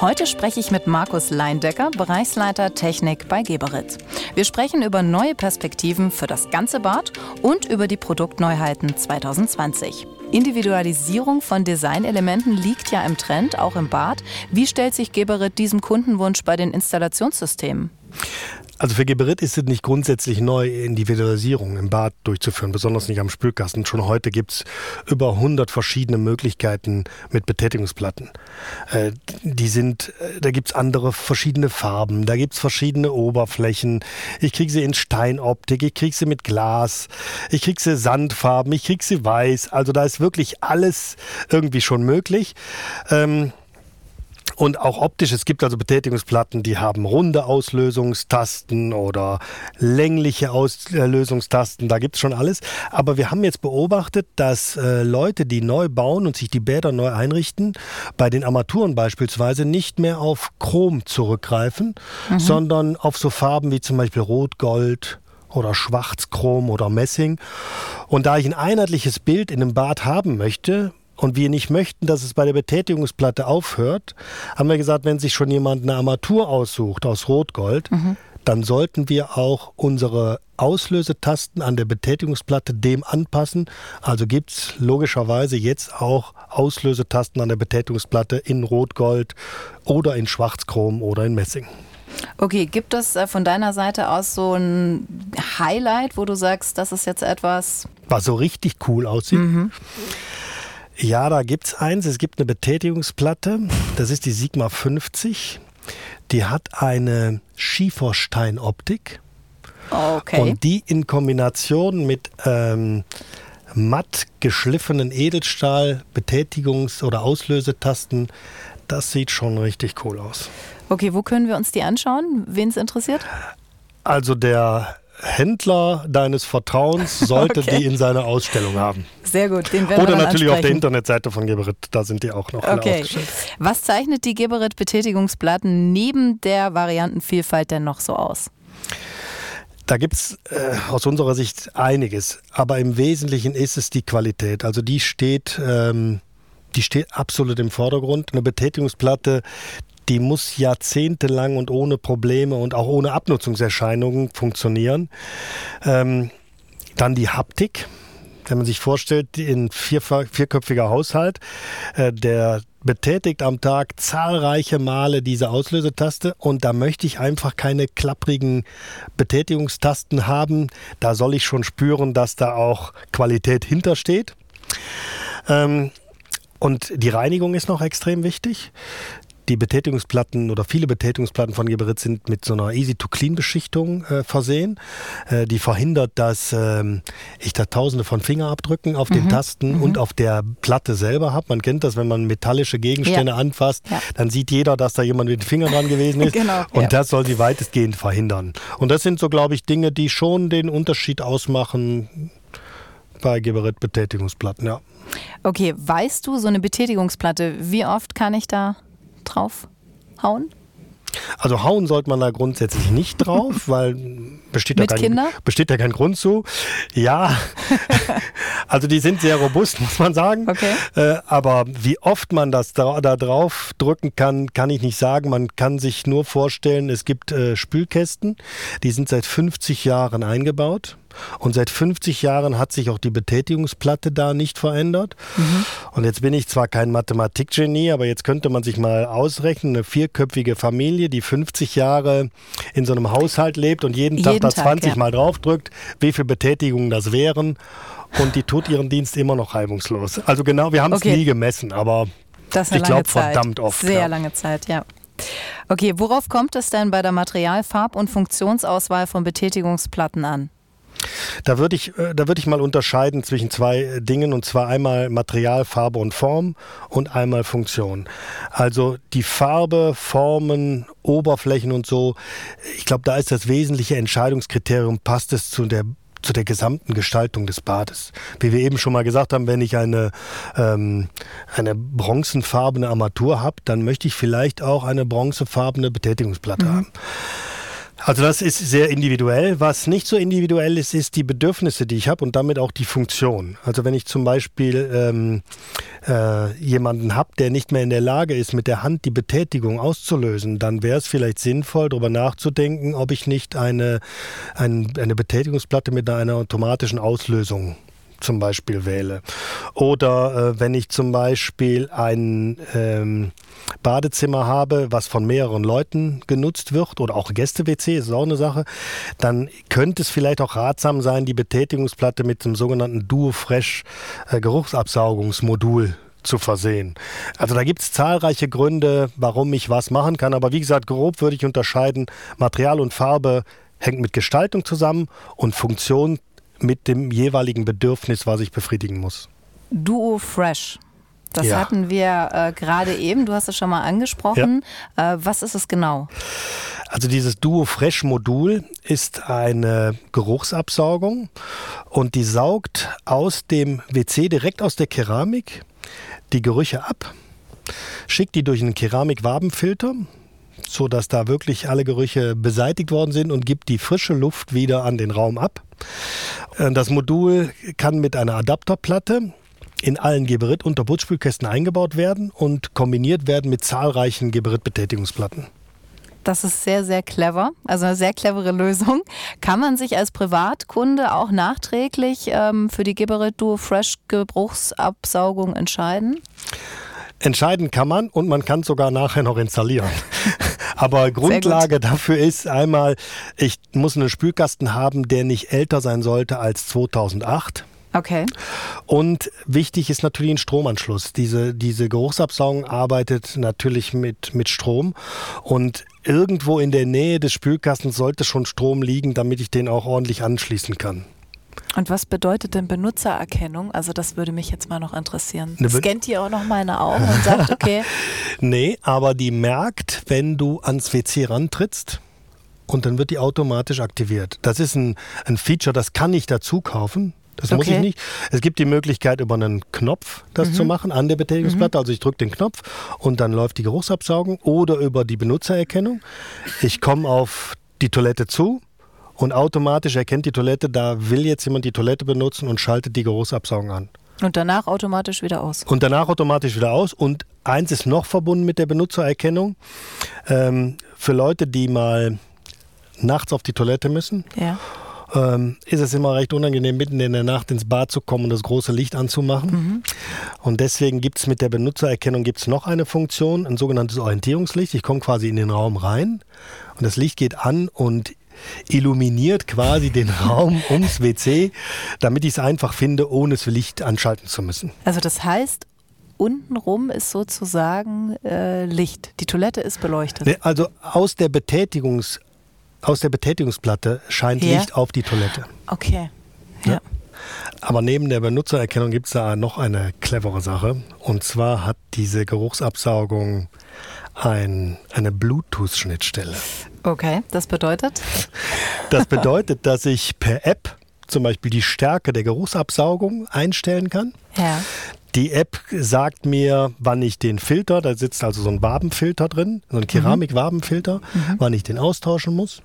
Heute spreche ich mit Markus Leindecker, Bereichsleiter Technik bei Geberit. Wir sprechen über neue Perspektiven für das ganze Bad und über die Produktneuheiten 2020. Individualisierung von Designelementen liegt ja im Trend, auch im Bad. Wie stellt sich Geberit diesem Kundenwunsch bei den Installationssystemen? Also für Geberit ist es nicht grundsätzlich neu, Individualisierung im Bad durchzuführen, besonders nicht am Spülkasten. Schon heute gibt es über 100 verschiedene Möglichkeiten mit Betätigungsplatten. Äh, die sind, äh, da gibt es andere verschiedene Farben, da gibt es verschiedene Oberflächen. Ich kriege sie in Steinoptik, ich kriege sie mit Glas, ich kriege sie Sandfarben, ich kriege sie weiß. Also da ist wirklich alles irgendwie schon möglich. Ähm, und auch optisch, es gibt also Betätigungsplatten, die haben runde Auslösungstasten oder längliche Auslösungstasten, da gibt es schon alles. Aber wir haben jetzt beobachtet, dass äh, Leute, die neu bauen und sich die Bäder neu einrichten, bei den Armaturen beispielsweise nicht mehr auf Chrom zurückgreifen, mhm. sondern auf so Farben wie zum Beispiel Rot, Gold, oder Schwarzchrom oder Messing. Und da ich ein einheitliches Bild in einem Bad haben möchte, und wir nicht möchten, dass es bei der Betätigungsplatte aufhört, haben wir gesagt, wenn sich schon jemand eine Armatur aussucht aus Rotgold, mhm. dann sollten wir auch unsere Auslösetasten an der Betätigungsplatte dem anpassen. Also gibt es logischerweise jetzt auch Auslösetasten an der Betätigungsplatte in Rotgold oder in Schwarzchrom oder in Messing. Okay, gibt es äh, von deiner Seite aus so ein Highlight, wo du sagst, das ist jetzt etwas. Was so richtig cool aussieht? Mhm. Ja, da gibt es eins. Es gibt eine Betätigungsplatte. Das ist die Sigma 50. Die hat eine Schiefersteinoptik. Okay. Und die in Kombination mit ähm, matt geschliffenen Edelstahl Betätigungs- oder Auslösetasten, das sieht schon richtig cool aus. Okay, wo können wir uns die anschauen? Wen es interessiert? Also der Händler deines Vertrauens sollte okay. die in seiner Ausstellung haben. Sehr gut, den werden Oder natürlich auf der Internetseite von Geberit, da sind die auch noch okay. Was zeichnet die Geberit Betätigungsplatten neben der Variantenvielfalt denn noch so aus? Da gibt es äh, aus unserer Sicht einiges, aber im Wesentlichen ist es die Qualität. Also die steht, ähm, die steht absolut im Vordergrund. Eine Betätigungsplatte, die muss jahrzehntelang und ohne Probleme und auch ohne Abnutzungserscheinungen funktionieren. Ähm, dann die Haptik. Wenn man sich vorstellt, ein vier, vierköpfiger Haushalt, äh, der betätigt am Tag zahlreiche Male diese Auslösetaste und da möchte ich einfach keine klapprigen Betätigungstasten haben. Da soll ich schon spüren, dass da auch Qualität hintersteht. Ähm, und die Reinigung ist noch extrem wichtig. Die Betätigungsplatten oder viele Betätigungsplatten von Geberit sind mit so einer Easy-to-Clean-Beschichtung äh, versehen. Äh, die verhindert, dass ähm, ich da tausende von Fingerabdrücken auf mhm. den Tasten mhm. und auf der Platte selber habe. Man kennt das, wenn man metallische Gegenstände ja. anfasst, ja. dann sieht jeder, dass da jemand mit den Fingern dran gewesen ist. genau. Und ja. das soll sie weitestgehend verhindern. Und das sind so, glaube ich, Dinge, die schon den Unterschied ausmachen bei Geberit Betätigungsplatten, ja. Okay, weißt du, so eine Betätigungsplatte, wie oft kann ich da drauf hauen? Also hauen sollte man da grundsätzlich nicht drauf, weil besteht da, kein, besteht da kein Grund zu. Ja, also die sind sehr robust, muss man sagen. Okay. Äh, aber wie oft man das da, da, drauf drücken kann, kann ich nicht sagen. Man kann sich nur vorstellen, es gibt äh, Spülkästen, die sind seit 50 Jahren eingebaut. Und seit 50 Jahren hat sich auch die Betätigungsplatte da nicht verändert. Mhm. Und jetzt bin ich zwar kein Mathematikgenie, aber jetzt könnte man sich mal ausrechnen, eine vierköpfige Familie, die 50 Jahre in so einem Haushalt lebt und jeden, jeden Tag da 20 ja. Mal draufdrückt, wie viele Betätigungen das wären. Und die tut ihren Dienst immer noch reibungslos. Also genau, wir haben es okay. nie gemessen, aber ich glaube verdammt oft. Sehr ja. lange Zeit, ja. Okay, worauf kommt es denn bei der Material-, Farb- und Funktionsauswahl von Betätigungsplatten an? Da würde ich, äh, da würde ich mal unterscheiden zwischen zwei äh, Dingen und zwar einmal Material, Farbe und Form und einmal Funktion. Also die Farbe, Formen, Oberflächen und so. Ich glaube, da ist das wesentliche Entscheidungskriterium, passt es zu der zu der gesamten Gestaltung des Bades. Wie wir eben schon mal gesagt haben, wenn ich eine, ähm, eine bronzenfarbene Armatur habe, dann möchte ich vielleicht auch eine bronzefarbene Betätigungsplatte mhm. haben. Also das ist sehr individuell. Was nicht so individuell ist, ist die Bedürfnisse, die ich habe und damit auch die Funktion. Also wenn ich zum Beispiel ähm, äh, jemanden habe, der nicht mehr in der Lage ist, mit der Hand die Betätigung auszulösen, dann wäre es vielleicht sinnvoll, darüber nachzudenken, ob ich nicht eine, ein, eine Betätigungsplatte mit einer automatischen Auslösung zum Beispiel wähle. Oder äh, wenn ich zum Beispiel ein ähm, Badezimmer habe, was von mehreren Leuten genutzt wird oder auch Gäste-WC, ist auch eine Sache, dann könnte es vielleicht auch ratsam sein, die Betätigungsplatte mit dem sogenannten Duo-Fresh äh, Geruchsabsaugungsmodul zu versehen. Also da gibt es zahlreiche Gründe, warum ich was machen kann. Aber wie gesagt, grob würde ich unterscheiden, Material und Farbe hängt mit Gestaltung zusammen und Funktion mit dem jeweiligen Bedürfnis, was ich befriedigen muss. Duo Fresh. Das ja. hatten wir äh, gerade eben, du hast es schon mal angesprochen. Ja. Äh, was ist es genau? Also dieses Duo Fresh Modul ist eine Geruchsabsaugung und die saugt aus dem WC direkt aus der Keramik die Gerüche ab, schickt die durch einen Keramikwabenfilter, sodass da wirklich alle Gerüche beseitigt worden sind und gibt die frische Luft wieder an den Raum ab. Äh, das Modul kann mit einer Adapterplatte in allen Geberit- und Putzspülkästen eingebaut werden und kombiniert werden mit zahlreichen Geberit-Betätigungsplatten. Das ist sehr, sehr clever. Also eine sehr clevere Lösung. Kann man sich als Privatkunde auch nachträglich ähm, für die Geberit Duo Fresh Geruchsabsaugung entscheiden? Entscheiden kann man und man kann sogar nachher noch installieren. Aber Grundlage dafür ist einmal, ich muss einen Spülkasten haben, der nicht älter sein sollte als 2008. Okay. Und wichtig ist natürlich ein Stromanschluss. Diese, diese Geruchsabsaugung arbeitet natürlich mit, mit Strom und irgendwo in der Nähe des Spülkastens sollte schon Strom liegen, damit ich den auch ordentlich anschließen kann. Und was bedeutet denn Benutzererkennung? Also das würde mich jetzt mal noch interessieren. Scannt die auch noch meine Augen und sagt, okay. nee, aber die merkt, wenn du ans WC rantrittst und dann wird die automatisch aktiviert. Das ist ein, ein Feature, das kann ich dazu kaufen. Das okay. muss ich nicht. Es gibt die Möglichkeit, über einen Knopf das mhm. zu machen an der Betätigungsplatte. Mhm. Also ich drücke den Knopf und dann läuft die Geruchsabsaugung oder über die Benutzererkennung. Ich komme auf die Toilette zu, und automatisch erkennt die Toilette, da will jetzt jemand die Toilette benutzen und schaltet die Geruchsabsaugung an. Und danach automatisch wieder aus. Und danach automatisch wieder aus. Und eins ist noch verbunden mit der Benutzererkennung. Ähm, für Leute, die mal nachts auf die Toilette müssen, ja. ähm, ist es immer recht unangenehm, mitten in der Nacht ins Bad zu kommen und das große Licht anzumachen. Mhm. Und deswegen gibt es mit der Benutzererkennung gibt's noch eine Funktion, ein sogenanntes Orientierungslicht. Ich komme quasi in den Raum rein und das Licht geht an und illuminiert quasi den Raum ums WC, damit ich es einfach finde, ohne das Licht anschalten zu müssen. Also das heißt, untenrum ist sozusagen äh, Licht. Die Toilette ist beleuchtet. Also aus der Betätigungs aus der Betätigungsplatte scheint ja. Licht auf die Toilette. Okay. Ja. ja. Aber neben der Benutzererkennung gibt es da noch eine clevere Sache. Und zwar hat diese Geruchsabsaugung ein, eine Bluetooth-Schnittstelle. Okay, das bedeutet? Das bedeutet, dass ich per App zum Beispiel die Stärke der Geruchsabsaugung einstellen kann. Ja. Die App sagt mir, wann ich den Filter, da sitzt also so ein Wabenfilter drin, so ein Keramikwabenfilter, mhm. wann ich den austauschen muss.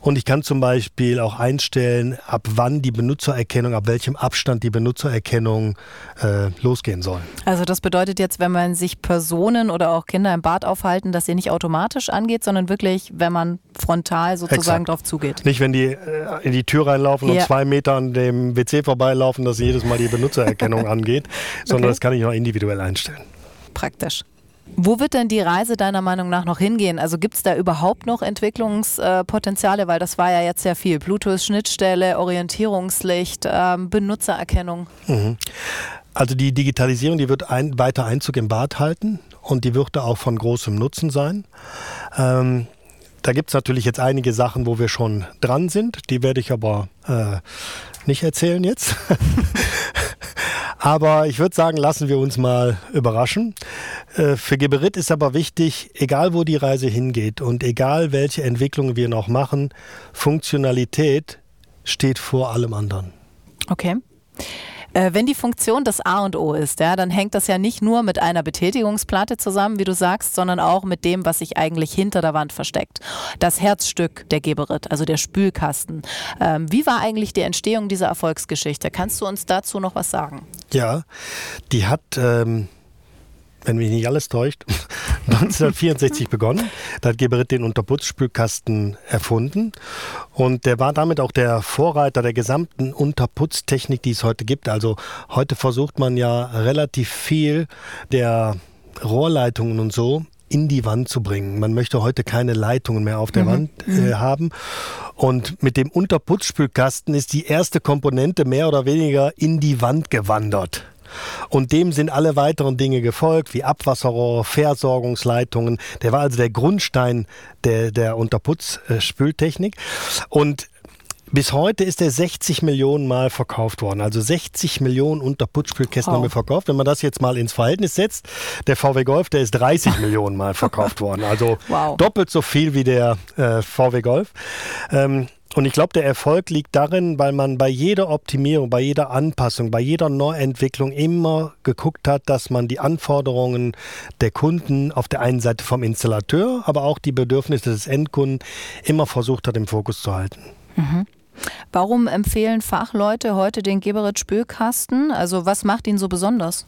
Und ich kann zum Beispiel auch einstellen, ab wann die Benutzererkennung, ab welchem Abstand die Benutzererkennung äh, losgehen soll. Also das bedeutet jetzt, wenn man sich Personen oder auch Kinder im Bad aufhalten, dass sie nicht automatisch angeht, sondern wirklich, wenn man frontal sozusagen Exakt. drauf zugeht. Nicht, wenn die äh, in die Tür reinlaufen ja. und zwei Meter an dem WC vorbeilaufen, dass jedes Mal die Benutzererkennung angeht, sondern das kann ich noch individuell einstellen. Praktisch. Wo wird denn die Reise deiner Meinung nach noch hingehen? Also gibt es da überhaupt noch Entwicklungspotenziale? Weil das war ja jetzt sehr viel. Bluetooth-Schnittstelle, Orientierungslicht, ähm, Benutzererkennung. Mhm. Also die Digitalisierung, die wird ein, weiter Einzug im Bad halten und die wird da auch von großem Nutzen sein. Ähm, da gibt es natürlich jetzt einige Sachen, wo wir schon dran sind. Die werde ich aber äh, nicht erzählen jetzt. Aber ich würde sagen, lassen wir uns mal überraschen. Äh, für Geberit ist aber wichtig, egal wo die Reise hingeht und egal welche Entwicklungen wir noch machen, Funktionalität steht vor allem anderen. Okay. Äh, wenn die Funktion das A und O ist, ja, dann hängt das ja nicht nur mit einer Betätigungsplatte zusammen, wie du sagst, sondern auch mit dem, was sich eigentlich hinter der Wand versteckt. Das Herzstück der Geberit, also der Spülkasten. Ähm, wie war eigentlich die Entstehung dieser Erfolgsgeschichte? Kannst du uns dazu noch was sagen? Ja, die hat ähm, wenn mich nicht alles täuscht, 1964 begonnen. Da hat Geberit den Unterputzspülkasten erfunden. Und der war damit auch der Vorreiter der gesamten Unterputztechnik, die es heute gibt. Also heute versucht man ja relativ viel der Rohrleitungen und so in die Wand zu bringen. Man möchte heute keine Leitungen mehr auf der mhm. Wand äh, mhm. haben. Und mit dem Unterputzspülkasten ist die erste Komponente mehr oder weniger in die Wand gewandert. Und dem sind alle weiteren Dinge gefolgt, wie Abwasserrohr, Versorgungsleitungen. Der war also der Grundstein der, der Unterputzspültechnik. Und bis heute ist er 60 Millionen Mal verkauft worden. Also 60 Millionen Unterputzspülkästen oh. haben wir verkauft. Wenn man das jetzt mal ins Verhältnis setzt, der VW Golf, der ist 30 Millionen Mal verkauft worden. Also wow. doppelt so viel wie der äh, VW Golf. Ähm, und ich glaube, der Erfolg liegt darin, weil man bei jeder Optimierung, bei jeder Anpassung, bei jeder Neuentwicklung immer geguckt hat, dass man die Anforderungen der Kunden auf der einen Seite vom Installateur, aber auch die Bedürfnisse des Endkunden immer versucht hat, im Fokus zu halten. Mhm. Warum empfehlen Fachleute heute den Geberit Spülkasten? Also was macht ihn so besonders?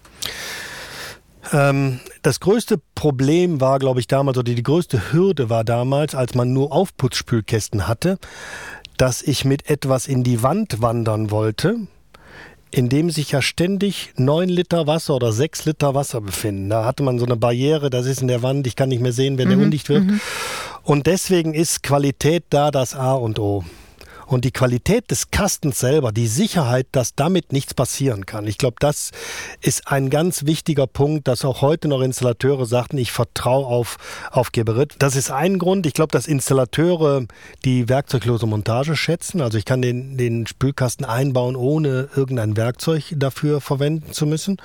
Ähm, das größte Problem war, glaube ich, damals, oder die größte Hürde war damals, als man nur Aufputzspülkästen hatte, dass ich mit etwas in die Wand wandern wollte, in dem sich ja ständig neun Liter Wasser oder sechs Liter Wasser befinden. Da hatte man so eine Barriere, das ist in der Wand, ich kann nicht mehr sehen, wenn mhm, der undicht wird. Mhm. Und deswegen ist Qualität da das A und O. Und die Qualität des Kastens selber, die Sicherheit, dass damit nichts passieren kann. Ich glaube, das ist ein ganz wichtiger Punkt, dass auch heute noch Installateure sagten, ich vertraue auf, auf Geberit. Das ist ein Grund. Ich glaube, dass Installateure die werkzeuglose Montage schätzen. Also ich kann den, den Spülkasten einbauen, ohne irgendein Werkzeug dafür verwenden zu müssen.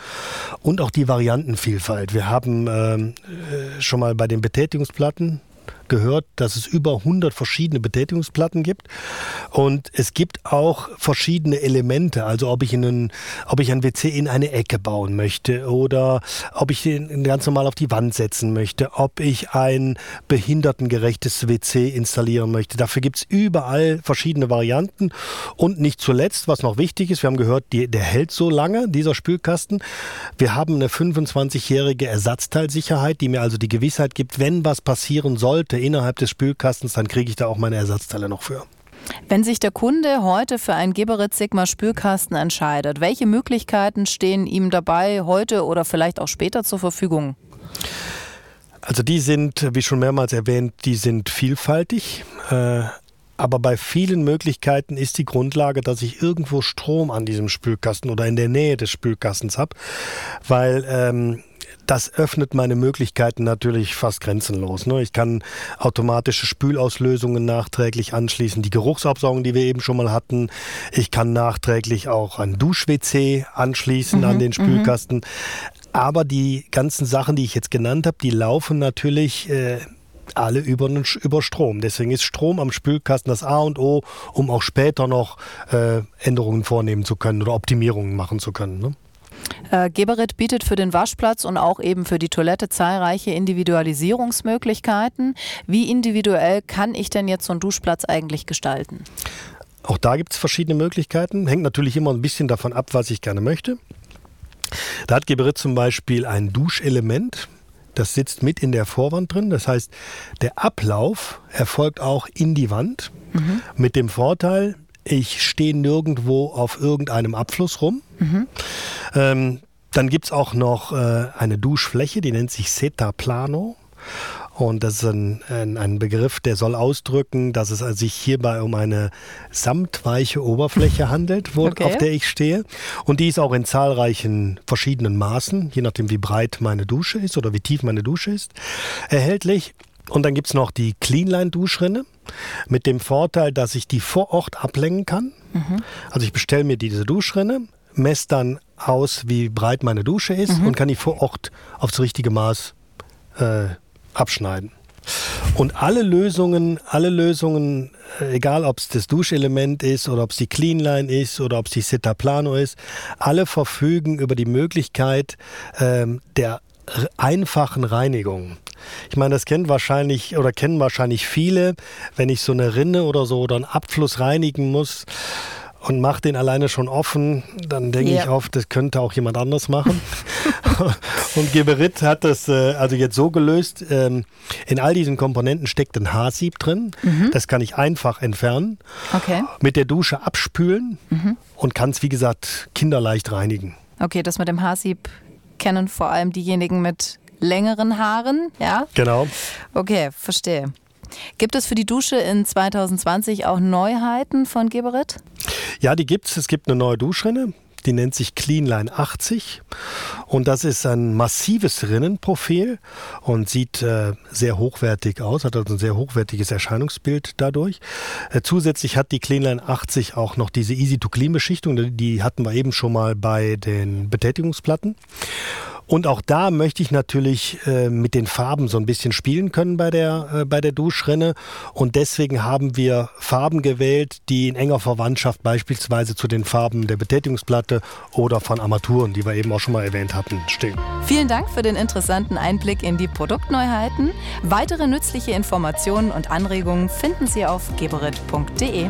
Und auch die Variantenvielfalt. Wir haben ähm, äh, schon mal bei den Betätigungsplatten gehört, dass es über 100 verschiedene Betätigungsplatten gibt und es gibt auch verschiedene Elemente, also ob ich, einen, ob ich ein WC in eine Ecke bauen möchte oder ob ich ihn ganz normal auf die Wand setzen möchte, ob ich ein behindertengerechtes WC installieren möchte. Dafür gibt es überall verschiedene Varianten und nicht zuletzt, was noch wichtig ist, wir haben gehört, die, der hält so lange, dieser Spülkasten. Wir haben eine 25-jährige Ersatzteilsicherheit, die mir also die Gewissheit gibt, wenn was passieren sollte, Geräte innerhalb des Spülkastens, dann kriege ich da auch meine Ersatzteile noch für. Wenn sich der Kunde heute für einen Geberit Sigma Spülkasten entscheidet, welche Möglichkeiten stehen ihm dabei heute oder vielleicht auch später zur Verfügung? Also die sind, wie schon mehrmals erwähnt, die sind vielfältig. Äh, aber bei vielen Möglichkeiten ist die Grundlage, dass ich irgendwo Strom an diesem Spülkasten oder in der Nähe des Spülkastens habe, weil ähm, das öffnet meine Möglichkeiten natürlich fast grenzenlos. Ne? Ich kann automatische Spülauslösungen nachträglich anschließen, die Geruchsabsaugung, die wir eben schon mal hatten. Ich kann nachträglich auch ein Dusch-WC anschließen mhm, an den mhm. Spülkasten. Aber die ganzen Sachen, die ich jetzt genannt habe, die laufen natürlich äh, alle über, über Strom. Deswegen ist Strom am Spülkasten das A und O, um auch später noch äh, Änderungen vornehmen zu können oder Optimierungen machen zu können. Ne? Äh, Geberit bietet für den Waschplatz und auch eben für die Toilette zahlreiche Individualisierungsmöglichkeiten. Wie individuell kann ich denn jetzt so einen Duschplatz eigentlich gestalten? Auch da gibt es verschiedene Möglichkeiten. Hängt natürlich immer ein bisschen davon ab, was ich gerne möchte. Da hat Geberit zum Beispiel ein Duschelement. Das sitzt mit in der Vorwand drin. Das heißt, der Ablauf erfolgt auch in die Wand. Mhm. Mit dem Vorteil, ich stehe nirgendwo auf irgendeinem Abfluss rum. Mhm. Ähm, dann gibt es auch noch äh, eine Duschfläche, die nennt sich Seta Plano. Und das ist ein, ein, ein, Begriff, der soll ausdrücken, dass es sich hierbei um eine samtweiche Oberfläche handelt, wo, okay. auf der ich stehe. Und die ist auch in zahlreichen verschiedenen Maßen, je nachdem wie breit meine Dusche ist oder wie tief meine Dusche ist, erhältlich. Und dann gibt es noch die Cleanline-Duschrinne mit dem Vorteil, dass ich die vor Ort ablenken kann. Mhm. Also ich bestelle mir diese Duschrinne, messe dann aus, wie breit meine Dusche ist mhm. und kann die vor Ort aufs richtige Maß äh, abschneiden. Und alle Lösungen, alle Lösungen äh, egal ob es das Duschelement ist oder ob es die Cleanline ist oder ob es die Sitta Plano ist, alle verfügen über die Möglichkeit ähm, der einfachen Reinigung. Ich meine, das kennt wahrscheinlich oder kennen wahrscheinlich viele, wenn ich so eine Rinne oder so oder einen Abfluss reinigen muss und mache den alleine schon offen, dann denke yeah. ich oft, das könnte auch jemand anders machen. und Geberit hat das äh, also jetzt so gelöst, ähm, in all diesen Komponenten steckt ein Haarsieb drin. Mhm. Das kann ich einfach entfernen. Okay. Mit der Dusche abspülen mhm. und kann es, wie gesagt, kinderleicht reinigen. Okay, das mit dem Haarsieb kennen vor allem diejenigen mit längeren Haaren, ja? Genau. Okay, verstehe. Gibt es für die Dusche in 2020 auch Neuheiten von Geberit? Ja, die gibt es. Es gibt eine neue Duschrinne. Die nennt sich Cleanline 80 und das ist ein massives Rinnenprofil und sieht äh, sehr hochwertig aus, hat also ein sehr hochwertiges Erscheinungsbild dadurch. Äh, zusätzlich hat die Cleanline 80 auch noch diese Easy-to-Clean-Beschichtung, die hatten wir eben schon mal bei den Betätigungsplatten. Und auch da möchte ich natürlich äh, mit den Farben so ein bisschen spielen können bei der, äh, bei der Duschrinne. Und deswegen haben wir Farben gewählt, die in enger Verwandtschaft beispielsweise zu den Farben der Betätigungsplatte oder von Armaturen, die wir eben auch schon mal erwähnt hatten, stehen. Vielen Dank für den interessanten Einblick in die Produktneuheiten. Weitere nützliche Informationen und Anregungen finden Sie auf geberit.de.